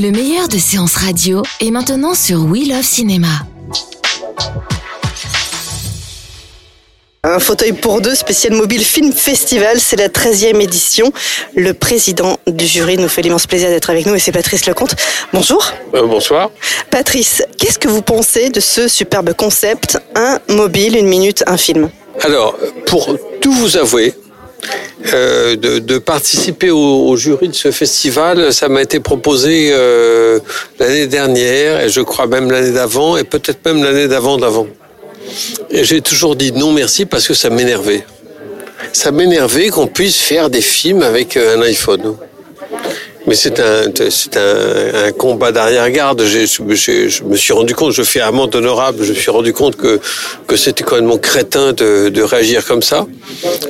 Le meilleur de séances radio est maintenant sur We Love Cinéma. Un fauteuil pour deux, spécial mobile film festival, c'est la 13e édition. Le président du jury nous fait l'immense plaisir d'être avec nous et c'est Patrice Lecomte. Bonjour. Euh, bonsoir. Patrice, qu'est-ce que vous pensez de ce superbe concept Un mobile, une minute, un film? Alors, pour tout vous avouer, euh, de, participer au, au, jury de ce festival, ça m'a été proposé euh, l'année dernière et je crois même l'année d'avant et peut-être même l'année d'avant d'avant. Et j'ai toujours dit non merci parce que ça m'énervait. Ça m'énervait qu'on puisse faire des films avec euh, un iPhone. Mais c'est un, c'est un, un, combat d'arrière-garde. Je, je, me suis rendu compte, je fais amende honorable, je me suis rendu compte que, que c'était complètement crétin de, de réagir comme ça.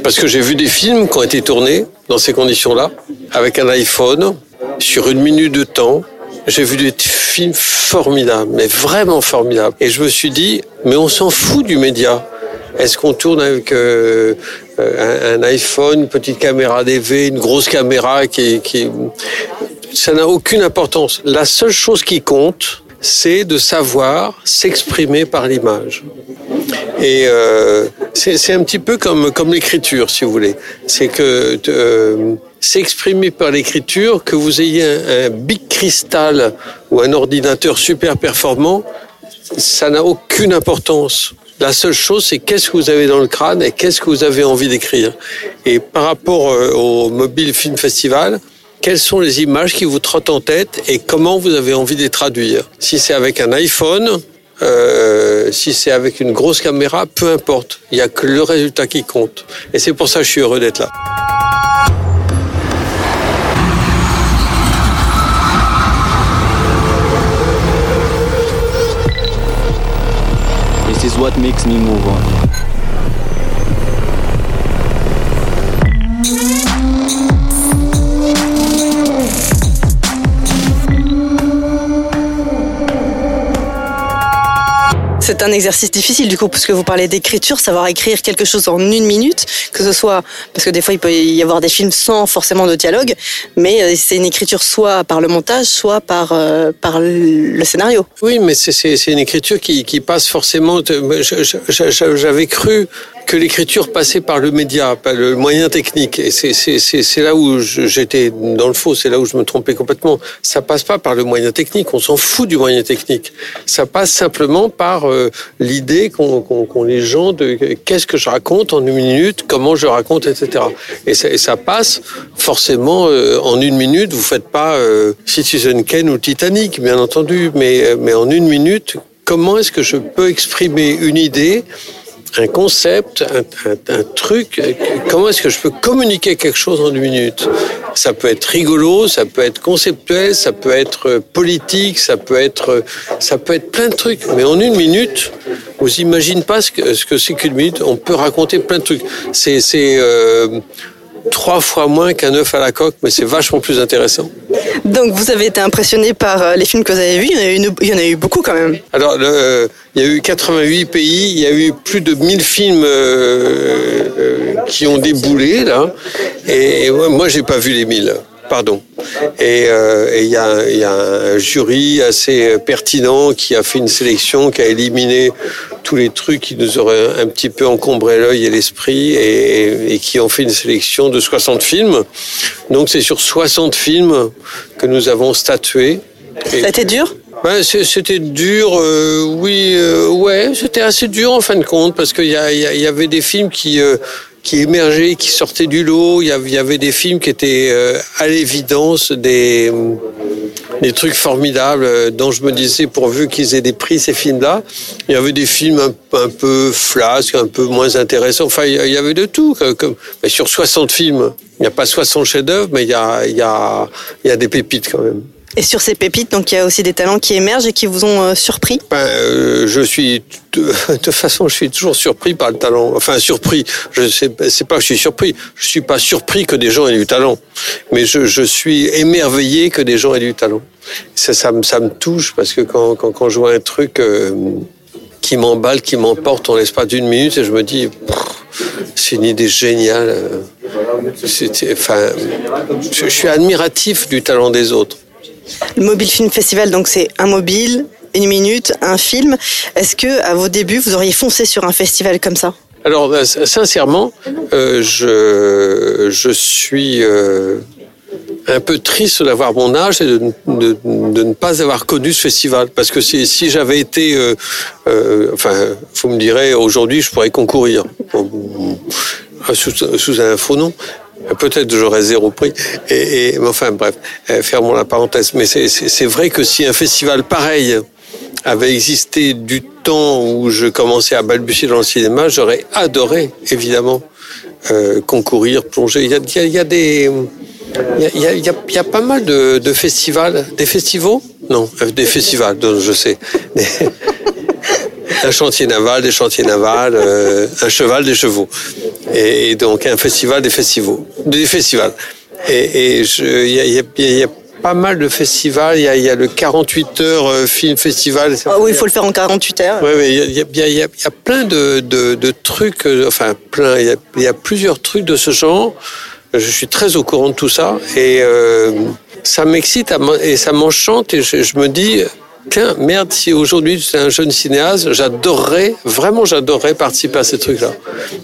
Parce que j'ai vu des films qui ont été tournés dans ces conditions-là, avec un iPhone, sur une minute de temps. J'ai vu des films formidables, mais vraiment formidables. Et je me suis dit, mais on s'en fout du média. Est-ce qu'on tourne avec euh, un, un, iPhone, une petite caméra DV, une grosse caméra qui, qui... ça n'a aucune importance. La seule chose qui compte, c'est de savoir s'exprimer par l'image. Et euh, c'est un petit peu comme comme l'écriture, si vous voulez. C'est que euh, s'exprimer par l'écriture, que vous ayez un, un big cristal ou un ordinateur super performant, ça n'a aucune importance. La seule chose, c'est qu'est-ce que vous avez dans le crâne et qu'est-ce que vous avez envie d'écrire. Et par rapport euh, au Mobile Film Festival, quelles sont les images qui vous trottent en tête et comment vous avez envie de les traduire? Si c'est avec un iPhone, euh, si c'est avec une grosse caméra, peu importe. Il n'y a que le résultat qui compte. Et c'est pour ça que je suis heureux d'être là. What makes me move on. C'est un exercice difficile du coup, parce que vous parlez d'écriture, savoir écrire quelque chose en une minute, que ce soit, parce que des fois il peut y avoir des films sans forcément de dialogue, mais c'est une écriture soit par le montage, soit par, euh, par le scénario. Oui, mais c'est une écriture qui, qui passe forcément. J'avais cru que l'écriture passait par le média, par le moyen technique. Et c'est là où j'étais dans le faux, c'est là où je me trompais complètement. Ça passe pas par le moyen technique, on s'en fout du moyen technique. Ça passe simplement par euh, l'idée qu'ont qu qu les gens de qu'est-ce que je raconte en une minute, comment je raconte, etc. Et ça, et ça passe forcément euh, en une minute. Vous faites pas euh, Citizen Kane ou Titanic, bien entendu, mais, mais en une minute, comment est-ce que je peux exprimer une idée un concept, un, un, un truc. Comment est-ce que je peux communiquer quelque chose en une minute? Ça peut être rigolo, ça peut être conceptuel, ça peut être politique, ça peut être, ça peut être plein de trucs. Mais en une minute, vous imaginez pas ce que ce que c'est qu'une minute. On peut raconter plein de trucs. C'est c'est euh, trois fois moins qu'un œuf à la coque, mais c'est vachement plus intéressant. Donc vous avez été impressionné par les films que vous avez vus, il y en a eu, il y en a eu beaucoup quand même. Alors le, il y a eu 88 pays, il y a eu plus de 1000 films euh, euh, qui ont déboulé là, et, et moi j'ai pas vu les 1000 pardon. Et euh, il y, a, y, a un jury assez pertinent qui a fait une sélection, qui a éliminé tous les trucs qui nous auraient un petit peu encombré l'œil et l'esprit et, et, qui ont fait une sélection de 60 films. Donc c'est sur 60 films que nous avons statué. Ça a été dur? Ben, c'était dur, euh, oui, euh, ouais, c'était assez dur en fin de compte parce qu'il y, y, y, avait des films qui euh, qui émergeaient, qui sortaient du lot. Il y avait des films qui étaient euh, à l'évidence des des trucs formidables euh, dont je me disais pourvu qu'ils aient des prix ces films-là. Il y avait des films un, un, peu flasques, un peu moins intéressants. Enfin, il y avait de tout. Comme, mais sur 60 films, il n'y a pas 60 chefs-d'œuvre, mais il y a il y a il y a des pépites quand même. Et sur ces pépites, donc il y a aussi des talents qui émergent et qui vous ont euh, surpris? Ben, euh, je suis de, de façon, je suis toujours surpris par le talent. Enfin, surpris. Je sais, pas que je suis surpris. Je suis pas surpris que des gens aient du talent, mais je, suis émerveillé que des gens aient du talent. Ça, me, ça me touche parce que quand, quand, quand je vois un truc euh, qui m'emballe, qui m'emporte en l'espace d'une minute, et je me dis, c'est une idée géniale. Enfin, je suis admiratif du talent des autres. Le Mobile Film Festival, donc c'est un mobile, une minute, un film. Est-ce que à vos débuts, vous auriez foncé sur un festival comme ça? Alors, euh, sincèrement, euh, je, je suis euh, un peu triste d'avoir mon âge et de, de- ne pas avoir connu ce festival. Parce que si, si j'avais été... enfin, vous me direz, aujourd'hui, je pourrais concourir. Sous un faux nom. Peut-être j'aurais zéro prix. Et, et- enfin, bref, euh, fermons la parenthèse. Mais c'est- vrai que si un festival pareil avait existé du temps où je commençais à balbutier dans le cinéma, j'aurais adoré, évidemment, euh, concourir, plonger. Il y a, y a- il y a des... Il y a, y a- pas mal de, de festivals. Des festivals? Non, euh, des festivals, je sais. Un chantier naval, des chantiers navals, euh, un cheval, des chevaux. Et, donc un festival, des festivals. Des festivals. Et, il y, a, il y a- il y a pas mal de festivals. Il y a, il y a le 48 heures euh, film festival. Ah Oui, il faut le faire en 48 heures. Oui, oui, il y a, il y il y plein de, de, de trucs, euh, enfin plein, il y, a, il y a plusieurs trucs de ce genre. Je suis très au courant de tout ça et euh, ça m'excite et ça m'enchante et je, je me dis, tiens, merde, si aujourd'hui j'étais un jeune cinéaste, j'adorerais, vraiment j'adorerais participer à ces trucs-là.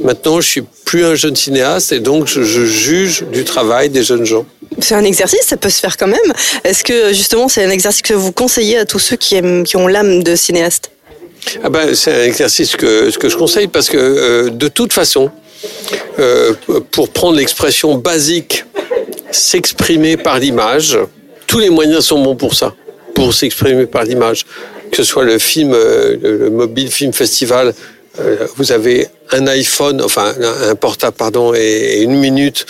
Maintenant, je suis plus un jeune cinéaste et donc je, je juge du travail des jeunes gens. C'est un exercice, ça peut se faire quand même. Est-ce que justement c'est un exercice que vous conseillez à tous ceux qui aiment, qui ont l'âme de cinéaste? Ah ben, c'est un exercice que, que je conseille parce que euh, de toute façon, euh, pour prendre l'expression basique, s'exprimer par l'image, tous les moyens sont bons pour ça, pour s'exprimer par l'image. Que ce soit le film, euh, le, le mobile film festival, euh, vous avez un iPhone, enfin un, portable, pardon, et, une minute.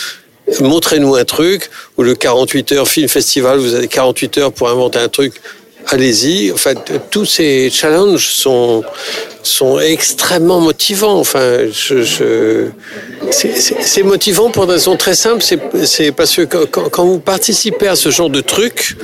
Montrez-nous un truc, ou le 48 heures film festival, vous avez 48 heures pour inventer un truc allez-y. En fait, tous ces challenges sont sont extrêmement motivants. Enfin, je, je... c'est- motivant pour une raison très simple. C'est parce que quand- quand vous participez à ce genre de truc,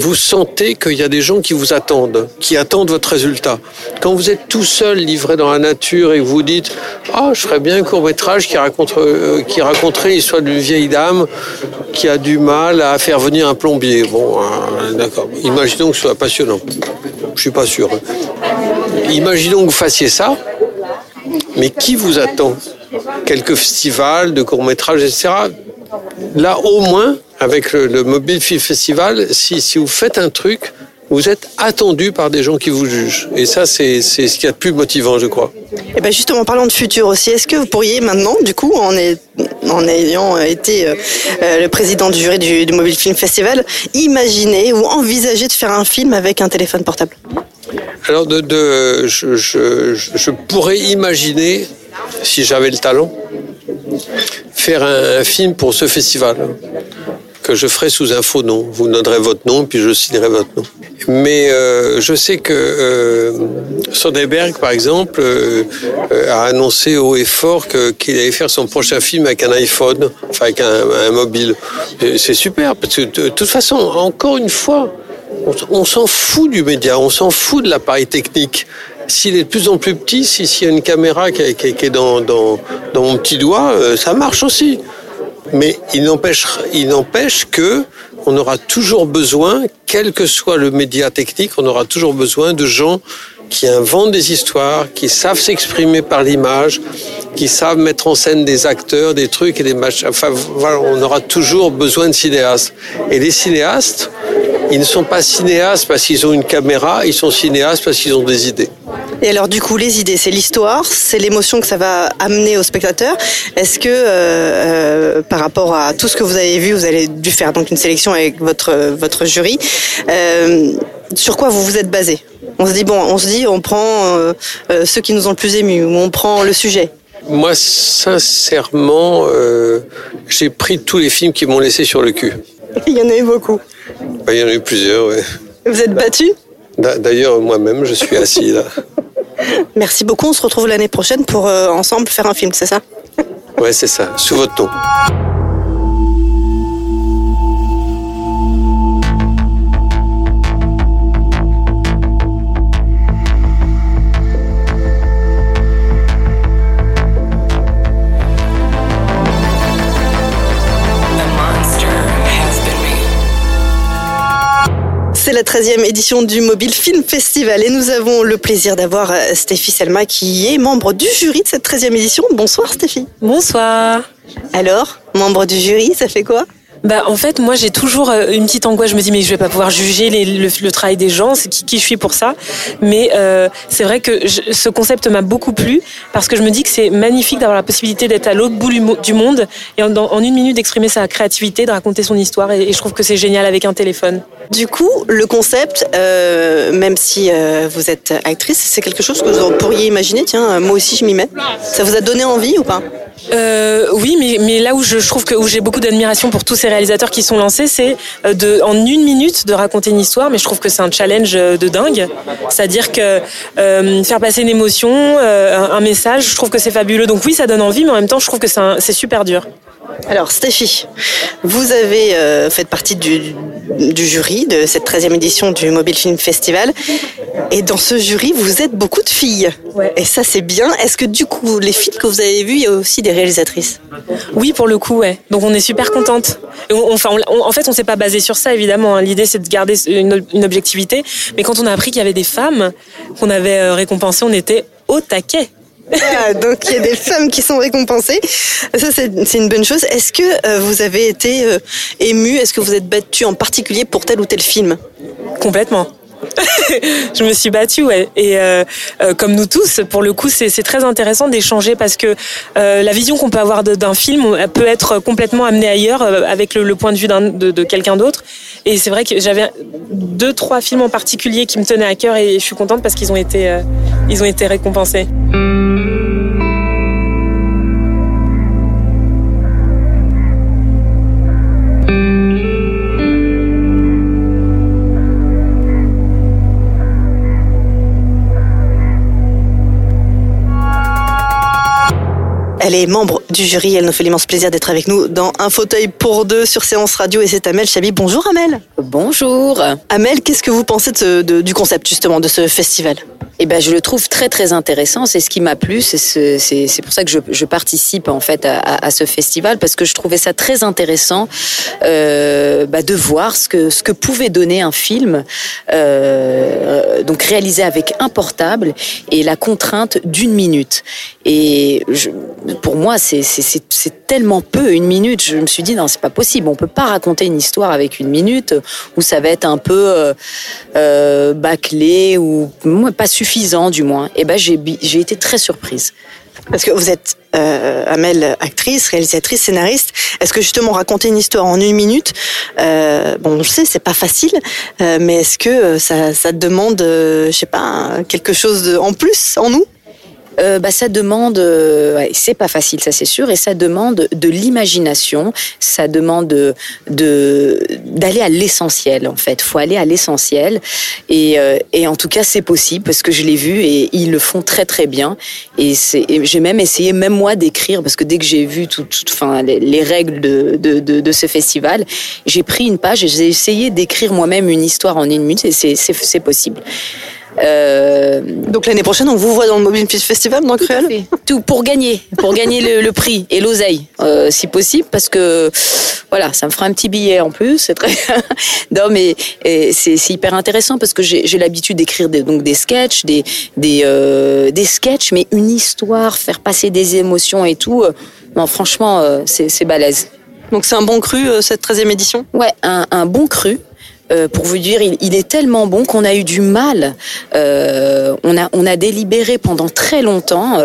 vous sentez qu'il y a des gens qui vous attendent, qui attendent votre résultat. Quand vous êtes tout seul, livré dans la nature, et que vous dites Ah, je ferais bien un court métrage qui, raconte, euh, qui raconterait l'histoire d'une vieille dame qui a du mal à faire venir un plombier. Bon, euh, d'accord. Imaginons que ce soit passionnant. Je suis pas sûr. Imaginons que vous fassiez ça, mais qui vous attend? Quelques festivals de courts métrages, etc. Là, au moins, avec le, le Mobile Film Festival, si, si vous faites un truc, vous êtes attendu par des gens qui vous jugent. Et ça, c'est ce qu'il y a de plus motivant, je crois. Et ben justement, parlant de futur aussi, est-ce que vous pourriez maintenant, du coup, en, est- en ayant été euh, euh, le président du jury du, du Mobile Film Festival, imaginer ou envisager de faire un film avec un téléphone portable? Alors, de, de, je, je, je pourrais imaginer, si j'avais le talent, faire un, un film pour ce festival je ferai sous un faux nom. Vous donnerez votre nom, puis je signerai votre nom. Mais euh, je sais que euh, par exemple, euh, euh, a annoncé haut et fort qu'il allait faire son prochain film avec un iPhone, enfin avec un, mobile. C'est super, parce que de toute façon, encore une fois, on, s'en fout du média, on s'en fout de l'appareil technique. S'il est de plus en plus petit, si- s'il y a une caméra qui, est- dans, mon petit doigt, ça marche aussi. Mais il n'empêche, il n'empêche que on aura toujours besoin, quel que soit le média technique, on aura toujours besoin de gens qui inventent des histoires, qui savent s'exprimer par l'image, qui savent mettre en scène des acteurs, des trucs et des machins. Enfin, voilà, on aura toujours besoin de cinéastes. Et les cinéastes, ils ne sont pas cinéastes parce qu'ils ont une caméra, ils sont cinéastes parce qu'ils ont des idées. Et alors du coup, les idées, c'est l'histoire, c'est l'émotion que ça va amener au spectateur. Est-ce que euh, euh, par rapport à tout ce que vous avez vu, vous avez dû faire donc une sélection avec votre votre jury, euh, sur quoi vous vous êtes basé? On se dit bon, on se dit on prend euh, ceux qui nous ont le plus émus, ou on prend le sujet. Moi, sincèrement, j'ai pris tous les films qui m'ont laissé sur le cul. Il y en a eu beaucoup. Il y en a eu plusieurs, ouais. Vous êtes battu D'a- D'ailleurs, moi-même, je suis assis là. Merci beaucoup. On se retrouve l'année prochaine pour euh, ensemble faire un film, c'est ça? Ouais, c'est ça, sous votre nom. C'est la 13e édition du Mobile Film Festival et nous avons le plaisir d'avoir euh, Stéphie Selma qui est membre du jury de cette 13e édition. Bonsoir Stéphie. Bonsoir. Alors, membre du jury, ça fait quoi? Bah, en fait, moi, j'ai toujours euh, une petite angoisse. Je me dis, mais je vais pas pouvoir juger les, le, le, travail des gens. C'est qui, qui, je suis pour ça? Mais euh, c'est vrai que je, ce concept m'a beaucoup plu parce que je me dis que c'est magnifique d'avoir la possibilité d'être à l'autre bout du monde et en, en une minute d'exprimer sa créativité, de raconter son histoire. Et, et je trouve que c'est génial avec un téléphone. Du coup, le concept, euh, même si euh, vous êtes actrice, c'est quelque chose que vous pourriez imaginer. Tiens, moi aussi, je m'y mets. Ça vous a donné envie ou pas? Euh, oui, mais, mais là où je, je trouve que où j'ai beaucoup d'admiration pour tous ces réalisateurs qui sont lancés, c'est de en une minute de raconter une histoire. Mais je trouve que c'est un challenge de dingue. C'est-à-dire que euh, faire passer une émotion, euh, un, message, je trouve que c'est fabuleux. Donc oui, ça donne envie, mais en même temps, je trouve que c'est super dur. Alors Stéphie, vous avez euh, fait partie du, du, jury de cette 13e édition du Mobile Film Festival. Et dans ce jury, vous êtes beaucoup de filles. Ouais. Et ça, c'est bien. Est-ce que du coup, les films que vous avez vus, il y a aussi des réalisatrices? Oui, pour le coup, ouais. Donc on est super contente. On, enfin, on, en fait, on s'est pas basé sur ça, évidemment. Hein. L'idée, c'est de garder une, une, objectivité. Mais quand on a appris qu'il y avait des femmes qu'on avait euh, récompensées, on était au taquet. Donc il y a des femmes qui sont récompensées. Ça c'est une bonne chose. Est-ce que euh, vous avez été euh, ému Est-ce que vous êtes battu en particulier pour tel ou tel film? Complètement. je me suis battue, ouais. Et euh, euh, comme nous tous, pour le coup, c'est très intéressant d'échanger parce que euh, la vision qu'on peut avoir d'un film peut être complètement amenée ailleurs euh, avec le, le, point de vue de, de quelqu'un d'autre. Et c'est vrai que j'avais deux, trois films en particulier qui me tenaient à cœur et je suis contente parce qu'ils ont été, euh, ils ont été récompensés. Elle est membre du jury. Elle nous fait l'immense plaisir d'être avec nous dans un fauteuil pour deux sur Séance Radio. Et c'est Amel Chabi. Bonjour Amel. Bonjour. Amel, qu'est-ce que vous pensez de ce, de, du concept justement de ce festival? Eh ben, je le trouve très très intéressant. C'est ce qui m'a plu. C'est pour ça que je, je, participe en fait à, à, ce festival parce que je trouvais ça très intéressant euh, bah, de voir ce que ce que pouvait donner un film, euh, donc réalisé avec un portable et la contrainte d'une minute. Et je, pour moi, c'est tellement peu une minute. Je me suis dit non, c'est pas possible. On peut pas raconter une histoire avec une minute où ça va être un peu euh, euh, bâclé ou pas suffisant du moins. Et ben j'ai été très surprise. Parce que vous êtes euh, Amel, actrice, réalisatrice, scénariste. Est-ce que justement raconter une histoire en une minute, euh, bon, je sais, c'est pas facile, euh, mais est-ce que ça, ça demande, euh, je sais pas, quelque chose de, en plus en nous? Euh, bah, ça demande, euh, c'est pas facile, ça c'est sûr, et ça demande de l'imagination, ça demande de d'aller à l'essentiel en fait. Faut aller à l'essentiel, et, euh, et en tout cas c'est possible parce que je l'ai vu et ils le font très très bien. Et c'est, j'ai même essayé même moi d'écrire parce que dès que j'ai vu tout, enfin les, les règles de, de, de, de, ce festival, j'ai pris une page et j'ai essayé d'écrire moi-même une histoire en une minute et c'est c'est possible. Euh, donc l'année prochaine, on vous voit dans le Mobile Festival dans Cruel Tout pour gagner, pour gagner le, le, prix et l'oseille, euh, si possible, parce que voilà, ça me fera un petit billet en plus. C'est très non mais c'est hyper intéressant parce que j'ai l'habitude d'écrire des, donc des sketchs, des des euh, des sketchs, mais une histoire, faire passer des émotions et tout. Non, franchement, c'est balèze. Donc c'est un bon cru cette 13e édition? Ouais, un, un bon cru. Euh, pour vous dire, il, il, est tellement bon qu'on a eu du mal. Euh, on a on a délibéré pendant très longtemps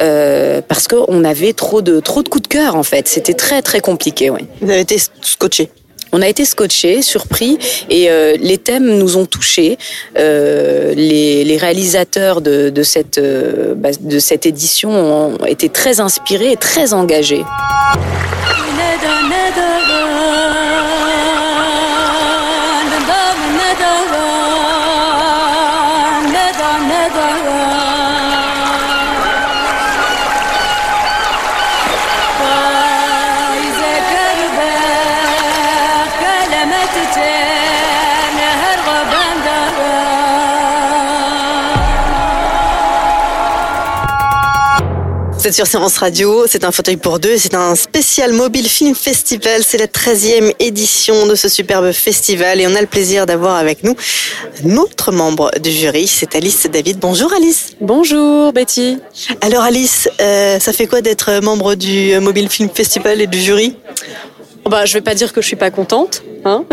euh, parce qu'on avait trop de trop de coups de cœur en fait. C'était très très compliqué. Ouais. Vous avez été scotché. On a été scotché, surpris, et euh, les thèmes nous ont touchés. Euh, les, les, réalisateurs de, de cette bah, de cette édition ont été très inspirés et très engagés. Vous êtes sur Séance Radio, c'est un fauteuil pour deux, c'est un spécial Mobile Film Festival, c'est la 13e édition de ce superbe festival et on a le plaisir d'avoir avec nous un autre membre du jury, c'est Alice David. Bonjour Alice. Bonjour Betty. Alors Alice, euh, ça fait quoi d'être membre du Mobile Film Festival et du jury? Bah, je vais pas dire que je suis pas contente. Hein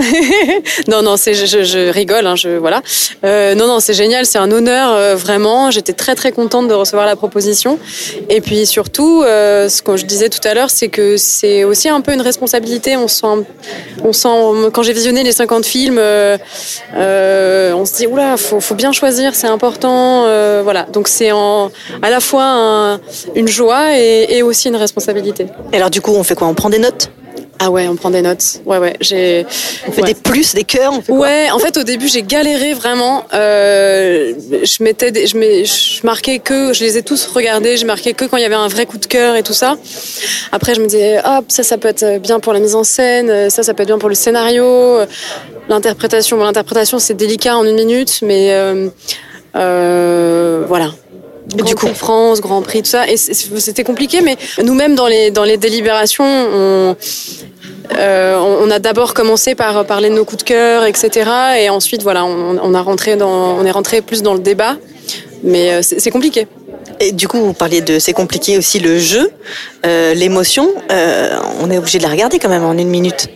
non, non, c'est, je, je, rigole. Hein, je, voilà. Euh, non, non, c'est génial. C'est un honneur, euh, vraiment. J'étais très, très contente de recevoir la proposition. Et puis surtout, euh, ce que je disais tout à l'heure, c'est que c'est aussi un peu une responsabilité. On sent, on sent. Quand j'ai visionné les 50 films, euh, euh, on se dit oula, faut, faut bien choisir, c'est important. Euh, voilà. Donc c'est en, à la fois un, une joie et, et aussi une responsabilité. Et alors du coup, on fait quoi? On prend des notes? Ah ouais, on prend des notes. Ouais, ouais. J'ai. On fait ouais. des plus, des cœurs. On fait quoi ouais, en fait, au début, j'ai galéré vraiment. Euh, je mettais, des, je, mets, je marquais que, je les ai tous regardés. Je marquais que quand il y avait un vrai coup de cœur et tout ça. Après, je me disais, hop, ça, ça peut être bien pour la mise en scène. Ça, ça peut être bien pour le scénario. L'interprétation, bon, l'interprétation, c'est délicat en une minute, mais euh, euh, voilà. Grand du coup, Prix France, Grand Prix, tout ça. Et c'était compliqué, mais nous-mêmes dans les dans les délibérations, on euh, on a d'abord commencé par parler de nos coups de cœur, etc. Et ensuite, voilà, on, on a rentré dans, on est rentré plus dans le débat. Mais euh, c'est compliqué. Et du coup, vous parliez de c'est compliqué aussi le jeu, euh, l'émotion. Euh, on est obligé de la regarder quand même en une minute.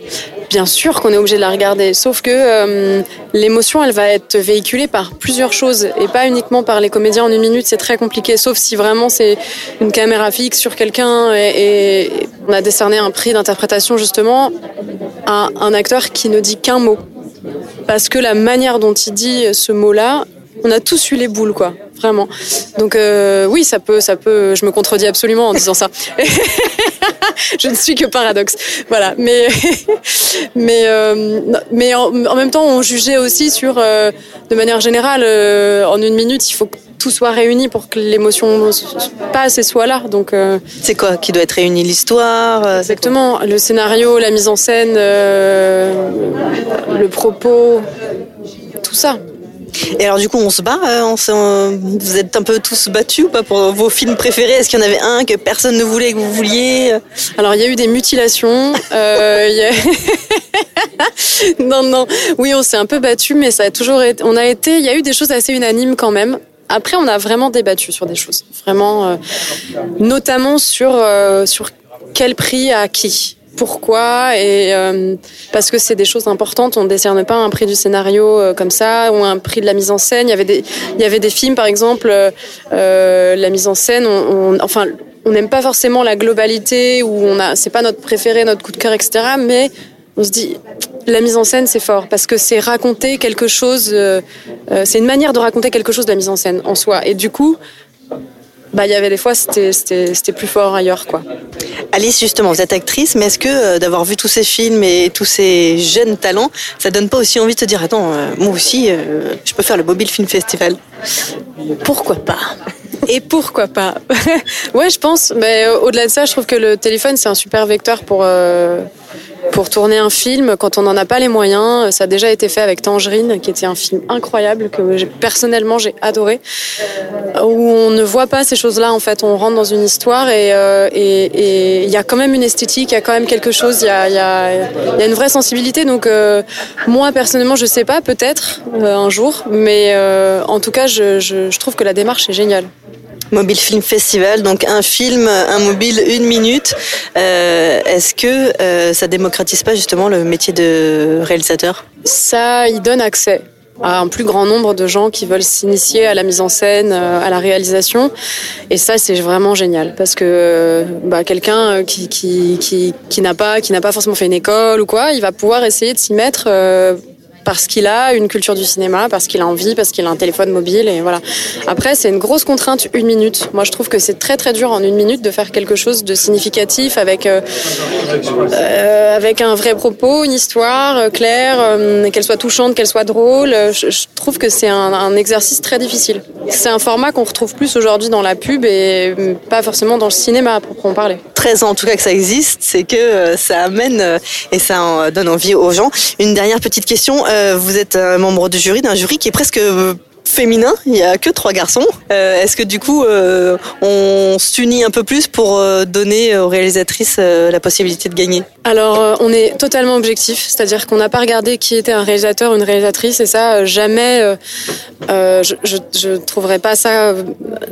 Bien sûr qu'on est obligé de la regarder, sauf que euh, l'émotion, elle va être véhiculée par plusieurs choses et pas uniquement par les comédiens en une minute. C'est très compliqué, sauf si vraiment c'est une caméra fixe sur quelqu'un et, on a décerné un prix d'interprétation justement à un acteur qui ne dit qu'un mot, parce que la manière dont il dit ce mot-là, on a tous eu les boules, quoi, vraiment. Donc euh, oui, ça peut, ça peut. Je me contredis absolument en disant ça. je ne suis que paradoxe, voilà. Mais mais euh, mais en, en, même temps, on jugeait aussi sur, euh, de manière générale, euh, en une minute, il faut que tout soit réuni pour que l'émotion passe et soit là. Donc c'est quoi qui doit être réuni? L'histoire Exactement, le scénario, la mise en scène, le propos, tout ça. Et alors du coup, on se bat. Euh, on se, vous êtes un peu tous battus ou pas pour vos films préférés? Est-ce qu'il y en avait un que personne ne voulait que vous vouliez? Alors il y a eu des mutilations. euh, y a... non, non. Oui, on s'est un peu battu, mais ça a toujours été. On a été. Il y a eu des choses assez unanimes quand même. Après, on a vraiment débattu sur des choses, vraiment, euh, notamment sur euh, sur quel prix à qui pourquoi et euh, parce que c'est des choses importantes. On décerne pas un prix du scénario euh, comme ça ou un prix de la mise en scène. Il y avait des il y avait des films par exemple euh, la mise en scène on, on enfin on n'aime pas forcément la globalité ou on a c'est pas notre préféré notre coup de cœur etc mais on se dit la mise en scène c'est fort parce que c'est raconter quelque chose c'est une manière de raconter quelque chose de la mise en scène en soi. Et du coup bah, il y avait des fois, c'était, c'était plus fort ailleurs, quoi. Alice, justement, vous êtes actrice, mais est-ce que euh, d'avoir vu tous ces films et tous ces jeunes talents, ça donne pas aussi envie de se dire, attends, euh, moi aussi, euh, je peux faire le Mobile Film Festival? Pourquoi pas? Et pourquoi pas? Ouais, je pense. Mais au-delà de ça, je trouve que le téléphone c'est un super vecteur pour pour tourner un film quand on n'en a pas les moyens. Ça a déjà été fait avec Tangerine, qui était un film incroyable que personnellement j'ai adoré, où on ne voit pas ces choses-là. En fait, on rentre dans une histoire et euh, et il y a quand même une esthétique, il y a quand même quelque chose, il y a il y a il y a une vraie sensibilité. Donc euh, moi personnellement, je sais pas, peut-être un jour, mais en tout cas, je, je, je trouve que la démarche est géniale. Mobile Film Festival, donc un film, un mobile, une minute. Euh, Est-ce que euh, ça démocratise pas justement le métier de réalisateur? Ça y donne accès à un plus grand nombre de gens qui veulent s'initier à la mise en scène, à la réalisation. Et ça, c'est vraiment génial parce que bah, quelqu'un qui, qui, qui, qui n'a pas, qui n'a pas forcément fait une école ou quoi, il va pouvoir essayer de s'y mettre. Euh, parce qu'il a une culture du cinéma, parce qu'il a envie, parce qu'il a un téléphone mobile et voilà. Après, c'est une grosse contrainte, une minute. Moi, je trouve que c'est très très dur en une minute de faire quelque chose de significatif avec euh, euh, avec un vrai propos, une histoire euh, claire, qu'elle soit touchante, qu'elle soit drôle. Je, trouve que c'est un, exercice très difficile. C'est un format qu'on retrouve plus aujourd'hui dans la pub et pas forcément dans le cinéma, pour en parler. 13 ans en tout cas que ça existe, c'est que ça amène et ça donne envie aux gens. Une dernière petite question vous êtes membre du jury, d'un jury qui est presque féminin, il y a que trois garçons. Euh, Est-ce que du coup, euh, on s'unit un peu plus pour euh, donner aux réalisatrices la possibilité de gagner? Alors, on est totalement objectif, c'est-à-dire qu'on n'a pas regardé qui était un réalisateur ou une réalisatrice, et ça, jamais, je, je, je trouverais pas ça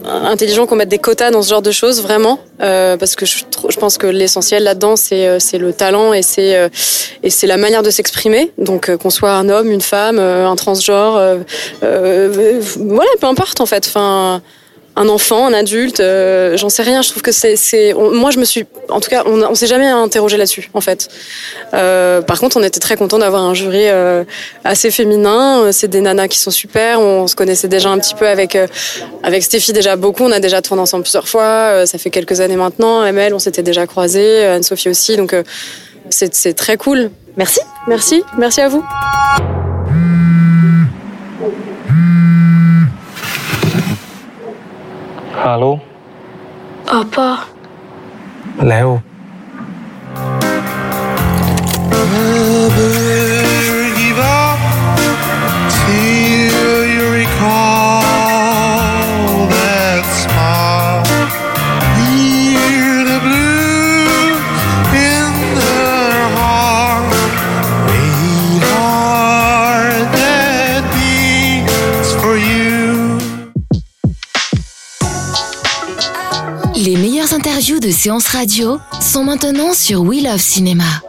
intelligent qu'on mette des quotas dans ce genre de choses, vraiment, parce que je, pense que l'essentiel là-dedans, c'est le talent et c'est et c'est la manière de s'exprimer. Donc, qu'on soit un homme, une femme, un transgenre, euh, voilà, peu importe en fait. Enfin un enfant, un adulte, euh, j'en sais rien. Je trouve que c'est, moi je me suis, en tout cas, on, on s'est jamais interrogé là-dessus, en fait. Euh, par contre, on était très content d'avoir un jury euh, assez féminin. C'est des nanas qui sont super. On se connaissait déjà un petit peu avec avec Stéphie déjà beaucoup. On a déjà tourné ensemble plusieurs fois. Ça fait quelques années maintenant. ML, on s'était déjà croisés. Anne-Sophie aussi. Donc c'est, c'est très cool. Merci. Merci, merci à vous. ฮัลโหล Apa? Leo. Séances radio sont maintenant sur We Love Cinéma.